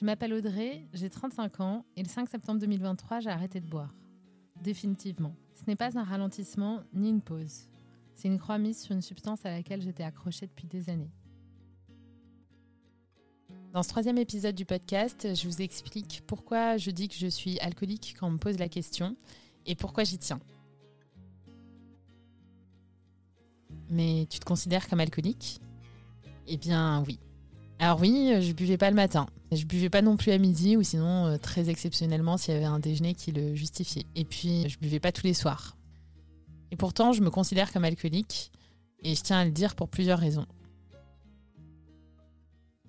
Je m'appelle Audrey, j'ai 35 ans et le 5 septembre 2023, j'ai arrêté de boire. Définitivement. Ce n'est pas un ralentissement ni une pause. C'est une croix mise sur une substance à laquelle j'étais accrochée depuis des années. Dans ce troisième épisode du podcast, je vous explique pourquoi je dis que je suis alcoolique quand on me pose la question et pourquoi j'y tiens. Mais tu te considères comme alcoolique? Eh bien oui. Alors oui, je buvais pas le matin. Je buvais pas non plus à midi ou sinon euh, très exceptionnellement s'il y avait un déjeuner qui le justifiait. Et puis je buvais pas tous les soirs. Et pourtant, je me considère comme alcoolique et je tiens à le dire pour plusieurs raisons.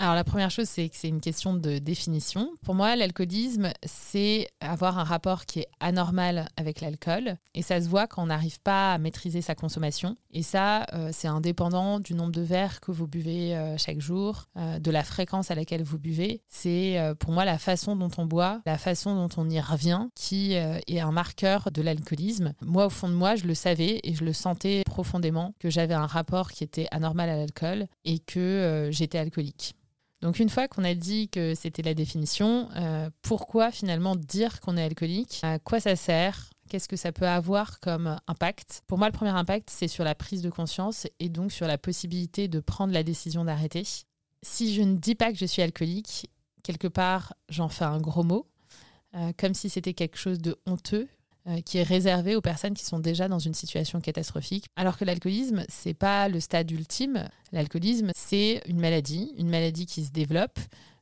Alors la première chose, c'est que c'est une question de définition. Pour moi, l'alcoolisme, c'est avoir un rapport qui est anormal avec l'alcool. Et ça se voit quand on n'arrive pas à maîtriser sa consommation. Et ça, euh, c'est indépendant du nombre de verres que vous buvez euh, chaque jour, euh, de la fréquence à laquelle vous buvez. C'est pour moi la façon dont on boit, la façon dont on y revient, qui est un marqueur de l'alcoolisme. Moi, au fond de moi, je le savais et je le sentais profondément que j'avais un rapport qui était anormal à l'alcool et que j'étais alcoolique. Donc une fois qu'on a dit que c'était la définition, euh, pourquoi finalement dire qu'on est alcoolique? À quoi ça sert? Qu'est-ce que ça peut avoir comme impact? Pour moi, le premier impact, c'est sur la prise de conscience et donc sur la possibilité de prendre la décision d'arrêter. Si je ne dis pas que je suis alcoolique, quelque part, j'en fais un gros mot, euh, comme si c'était quelque chose de honteux, qui est réservé aux personnes qui sont déjà dans une situation catastrophique. Alors que l'alcoolisme, c'est pas le stade ultime. L'alcoolisme, c'est une maladie, une maladie qui se développe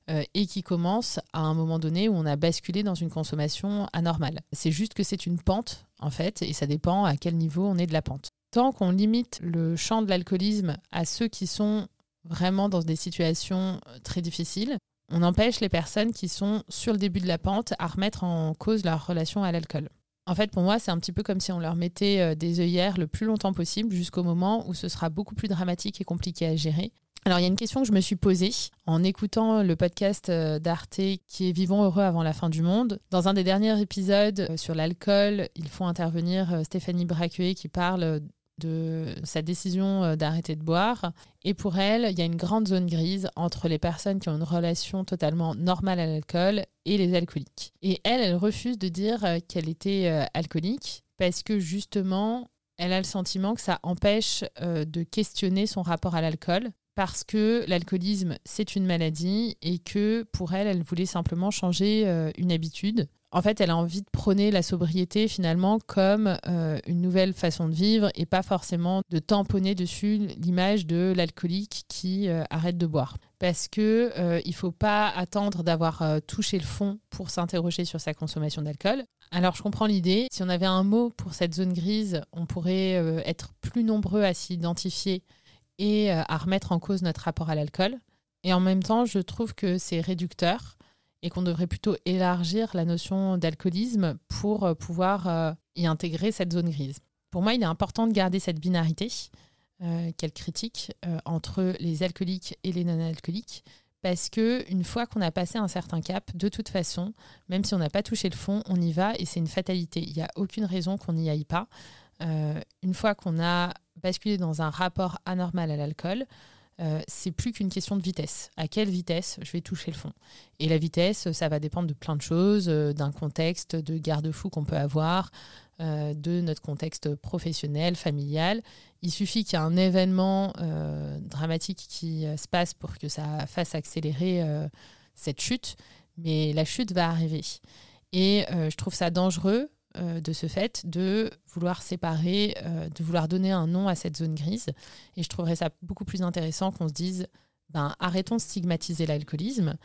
euh, et qui commence à un moment donné où on a basculé dans une consommation anormale. C'est juste que c'est une pente, en fait, et ça dépend à quel niveau on est de la pente. Tant qu'on limite le champ de l'alcoolisme à ceux qui sont vraiment dans des situations euh, très difficiles, on empêche les personnes qui sont sur le début de la pente à remettre en cause leur relation à l'alcool. En fait, pour moi, c'est un petit peu comme si on leur mettait euh, des œillères le plus longtemps possible jusqu'au moment où ce sera beaucoup plus dramatique et compliqué à gérer. Alors, il y a une question que je me suis posée en écoutant le podcast euh, d'Arte qui est Vivons heureux avant la fin du monde. Dans un des derniers épisodes euh, sur l'alcool, ils font intervenir Stéphanie Braquet qui parle de sa décision euh, d'arrêter de boire. Et pour elle, il y a une grande zone grise entre les personnes qui ont une relation totalement normale à l'alcool et les alcooliques. Et elle, elle refuse de dire euh, qu'elle était euh, alcoolique parce que justement, elle a le sentiment que ça empêche de questionner son rapport à l'alcool parce que l'alcoolisme, c'est une maladie et que pour elle, elle voulait simplement changer une habitude en fait, elle a envie de prôner la sobriété finalement comme euh, une nouvelle façon de vivre et pas forcément de tamponner dessus l'image de l'alcoolique qui euh, arrête de boire. Parce que euh, il faut pas attendre d'avoir touché le fond pour s'interroger sur sa consommation d'alcool. Alors je comprends l'idée. Si on avait un mot pour cette zone grise, on pourrait être plus nombreux à s'identifier et à remettre en cause notre rapport à l'alcool. Et en même temps, je trouve que c'est réducteur et qu'on devrait plutôt élargir la notion d'alcoolisme pour euh, pouvoir euh, y intégrer cette zone grise. Pour moi, il est important de garder cette binarité euh, qu'elle critique entre les alcooliques et les non-alcooliques parce que une fois qu'on a passé un certain cap, de toute façon, même si on n'a pas touché le fond, on y va et c'est une fatalité. Il n'y a aucune raison qu'on n'y aille pas. une fois qu'on a basculé dans un rapport anormal à l'alcool, euh, c'est plus qu'une question de vitesse. À quelle vitesse je vais toucher le fond? Et la vitesse, ça va dépendre de plein de choses, euh, d'un contexte de garde-fou qu'on peut avoir, euh, de notre contexte professionnel, familial. Il suffit qu'il y ait un événement dramatique qui se passe pour que ça fasse accélérer cette chute, mais la chute va arriver. Et je trouve ça dangereux euh, de ce fait de vouloir séparer, euh, de vouloir donner un nom à cette zone grise. Et je trouverais ça beaucoup plus intéressant qu'on se dise, ben, arrêtons de stigmatiser l'alcoolisme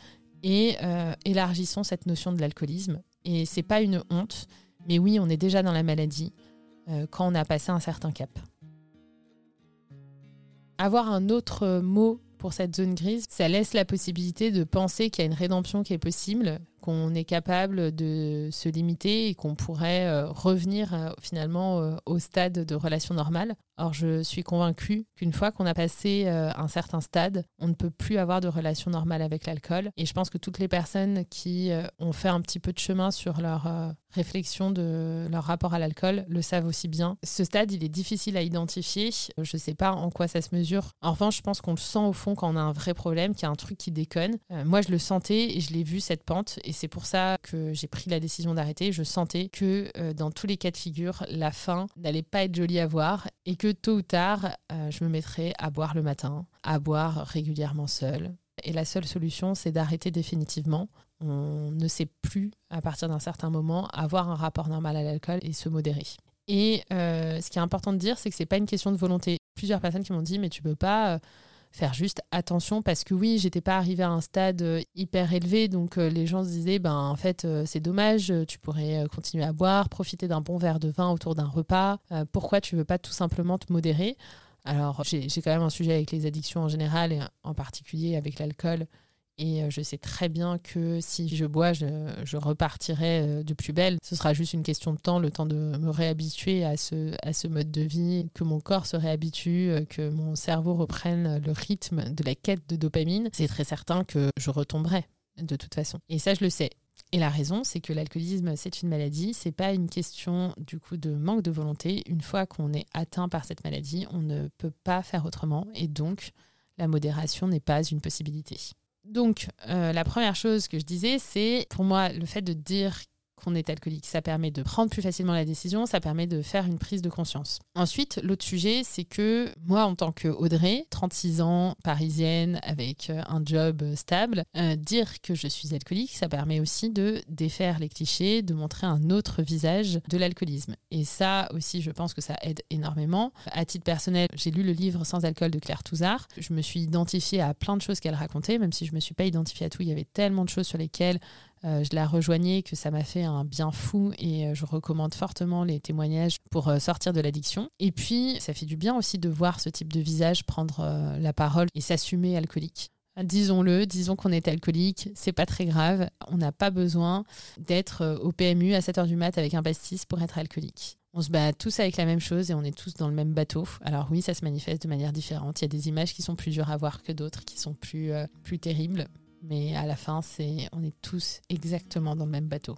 et euh, élargissons cette notion de l'alcoolisme. Et c'est pas une honte, mais oui, on est déjà dans la maladie quand on a passé un certain cap. Avoir un autre mot pour cette zone grise, ça laisse la possibilité de penser qu'il y a une rédemption qui est possible, qu'on est capable de se limiter et qu'on pourrait euh, revenir euh, finalement euh, au stade de relation normale. Or, je suis convaincue qu'une fois qu'on a passé un certain stade, on ne peut plus avoir de relation normale avec l'alcool. Et je pense que toutes les personnes qui ont fait un petit peu de chemin sur leur réflexion de leur rapport à l'alcool le savent aussi bien. Ce stade, il est difficile à identifier. Je ne sais pas en quoi ça se mesure. En revanche, je pense qu'on le sent au fond quand on a un vrai problème, qu'il y a un truc qui déconne. moi, je le sentais et je l'ai vu cette pente. Et c'est pour ça que j'ai pris la décision d'arrêter. Je sentais que euh, dans tous les cas de figure, la fin n'allait pas être jolie à voir et que tôt ou tard, euh, je me mettrais à boire le matin, à boire régulièrement seul. Et la seule solution, c'est d'arrêter définitivement. On ne sait plus, à partir d'un certain moment, avoir un rapport normal à l'alcool et se modérer. Et euh, ce qui est important de dire, c'est que c'est pas une question de volonté. Plusieurs personnes qui m'ont dit, mais tu peux pas faire juste attention parce que oui, j'étais pas arrivée à un stade euh, hyper élevé, donc euh, les gens se disaient, ben en fait, euh, c'est dommage, tu pourrais continuer à boire, profiter d'un bon verre de vin autour d'un repas. pourquoi tu veux pas tout simplement te modérer? Alors, j'ai quand même un sujet avec les addictions en général et en particulier avec l'alcool. Et euh, je sais très bien que si je bois, je, repartirai euh, de plus belle. Ce sera juste une question de temps, le temps de me réhabituer à ce, à ce mode de vie, que mon corps se réhabitue, euh, que mon cerveau reprenne le rythme de la quête de dopamine. C'est très certain que je retomberai de toute façon. Et ça, je le sais. Et la raison, c'est que l'alcoolisme, c'est une maladie. C'est pas une question du coup de manque de volonté. Une fois qu'on est atteint par cette maladie, on ne peut pas faire autrement. Et donc, la modération n'est pas une possibilité. Donc, euh, la première chose que je disais, c'est pour moi le fait de dire qu'on est alcoolique. Ça permet de prendre plus facilement la décision, ça permet de faire une prise de conscience. Ensuite, l'autre sujet, c'est que moi, en tant que Audrey, 36 ans, parisienne, avec euh, un job stable, euh, dire que je suis alcoolique, ça permet aussi de défaire les clichés, de montrer un autre visage de l'alcoolisme. Et ça aussi, je pense que ça aide énormément. À titre personnel, j'ai lu le livre Sans alcool de Claire Touzard. Je me suis identifiée à plein de choses qu'elle racontait, même si je ne me suis pas identifiée à tout. Il y avait tellement de choses sur lesquelles je la rejoignais, que ça m'a fait un bien fou et euh, je recommande fortement les témoignages pour euh, sortir de l'addiction. Et puis, ça fait du bien aussi de voir ce type de visage prendre la parole et s'assumer alcoolique. Disons-le, disons qu'on est alcoolique, c'est pas très grave. On n'a pas besoin d'être au PMU à 7h du mat avec un pastis pour être alcoolique. On se bat tous avec la même chose et on est tous dans le même bateau. Alors oui, ça se manifeste de manière différente. Il y a des images qui sont plus dures à voir que d'autres, qui sont plus terribles mais à la fin, c'est on est tous exactement dans le même bateau.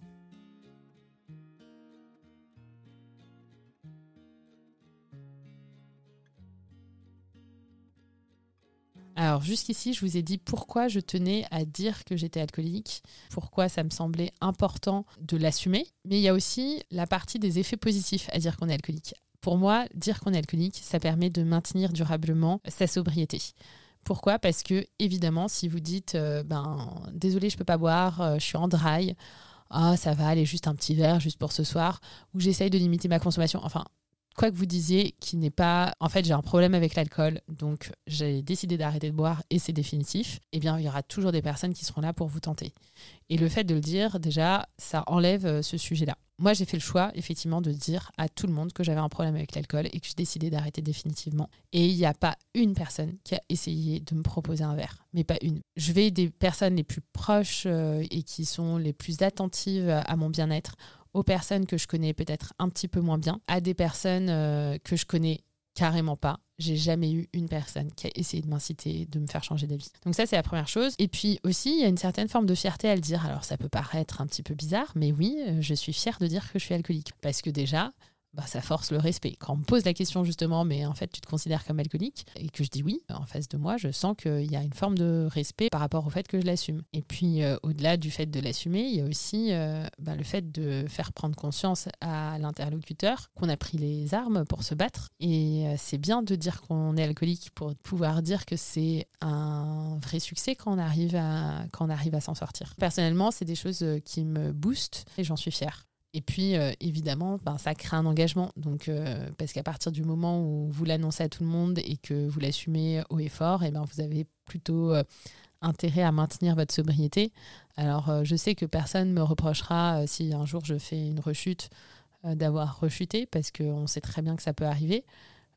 Alors jusqu'ici, je vous ai dit pourquoi je tenais à dire que j'étais alcoolique, pourquoi ça me semblait important de l'assumer, mais il y a aussi la partie des effets positifs à dire qu'on est alcoolique. Pour moi, dire qu'on est alcoolique, ça permet de maintenir durablement sa sobriété. Pourquoi? Parce que, évidemment, si vous dites euh, ben, désolé, je peux pas boire, euh, je suis en dry, ah, ça va aller juste un petit verre juste pour ce soir, ou j'essaye de limiter ma consommation. Enfin, quoi que vous disiez, qui n'est pas. En fait, j'ai un problème avec l'alcool, donc j'ai décidé d'arrêter de boire et c'est définitif. Eh bien, il y aura toujours des personnes qui seront là pour vous tenter. Et le fait de le dire, déjà, ça enlève euh, ce sujet-là. Moi, j'ai fait le choix, effectivement, de dire à tout le monde que j'avais un problème avec l'alcool et que j'ai décidé d'arrêter définitivement. Et il n'y a pas une personne qui a essayé de me proposer un verre, mais pas une. Je vais des personnes les plus proches euh, et qui sont les plus attentives à mon bien-être, aux personnes que je connais peut-être un petit peu moins bien, à des personnes euh, que je connais carrément pas. J'ai jamais eu une personne qui a essayé de m'inciter, de me faire changer d'avis. Donc ça, c'est la première chose. Et puis aussi, il y a une certaine forme de fierté à le dire. Alors ça peut paraître un petit peu bizarre, mais oui, euh, je suis fière de dire que je suis alcoolique. Parce que déjà, bah, ça force le respect. Quand on me pose la question justement, mais en fait tu te considères comme alcoolique, et que je dis oui, en face de moi, je sens qu'il y a une forme de respect par rapport au fait que je l'assume. Et puis euh, au-delà du fait de l'assumer, il y a aussi euh, bah, le fait de faire prendre conscience à l'interlocuteur qu'on a pris les armes pour se battre. Et euh, c'est bien de dire qu'on est alcoolique pour pouvoir dire que c'est un vrai succès quand on arrive à, quand on arrive à s'en sortir. Personnellement, c'est des choses qui me boostent et j'en suis fière. Et puis, euh, évidemment, ben, ça crée un engagement. Donc, euh, parce qu'à partir du moment où vous l'annoncez à tout le monde et que vous l'assumez haut et fort, et eh ben, vous avez plutôt euh, intérêt à maintenir votre sobriété. Alors, je sais que personne ne me reprochera si un jour je fais une rechute d'avoir rechuté, parce qu'on sait très bien que ça peut arriver.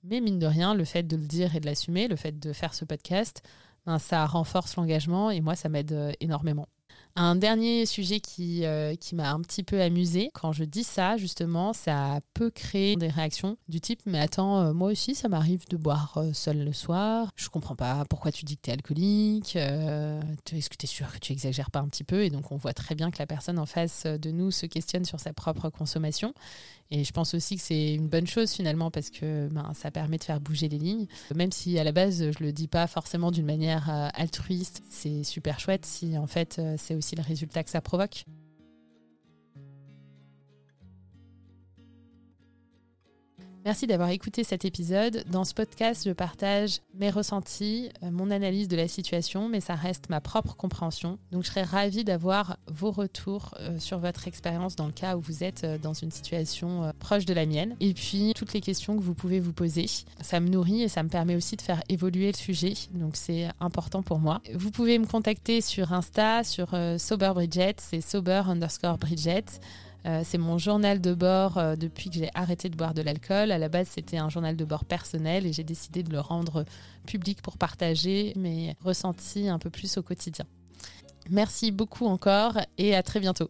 Mais mine de rien, le fait de le dire et de l'assumer, le fait de faire ce podcast, ben, ça renforce l'engagement et moi, ça m'aide énormément. Un dernier sujet qui, euh, qui m'a un petit peu amusé, quand je dis ça, justement, ça peut créer des réactions du type Mais attends, euh, moi aussi, ça m'arrive de boire euh, seul le soir. Je comprends pas pourquoi tu dis que tu es alcoolique. Est-ce que tu es sûr que tu exagères pas un petit peu? Et donc, on voit très bien que la personne en face de nous se questionne sur sa propre consommation. Et je pense aussi que c'est une bonne chose finalement parce que ben, ça permet de faire bouger les lignes. Même si à la base je le dis pas forcément d'une manière altruiste, c'est super chouette si en fait c'est aussi le résultat que ça provoque. Merci d'avoir écouté cet épisode. Dans ce podcast, je partage mes ressentis, euh, mon analyse de la situation, mais ça reste ma propre compréhension. Donc je serais ravie d'avoir vos retours euh, sur votre expérience dans le cas où vous êtes euh, dans une situation proche de la mienne. Et puis toutes les questions que vous pouvez vous poser. Ça me nourrit et ça me permet aussi de faire évoluer le sujet. Donc c'est important pour moi. Vous pouvez me contacter sur Insta, sur Sober Bridget, c'est sober underscore Bridget. Euh, c'est mon journal de bord euh, depuis que j'ai arrêté de boire de l'alcool. À la base, c'était un journal de bord personnel et j'ai décidé de le rendre public pour partager mes ressentis un peu plus au quotidien. Merci beaucoup encore et à très bientôt.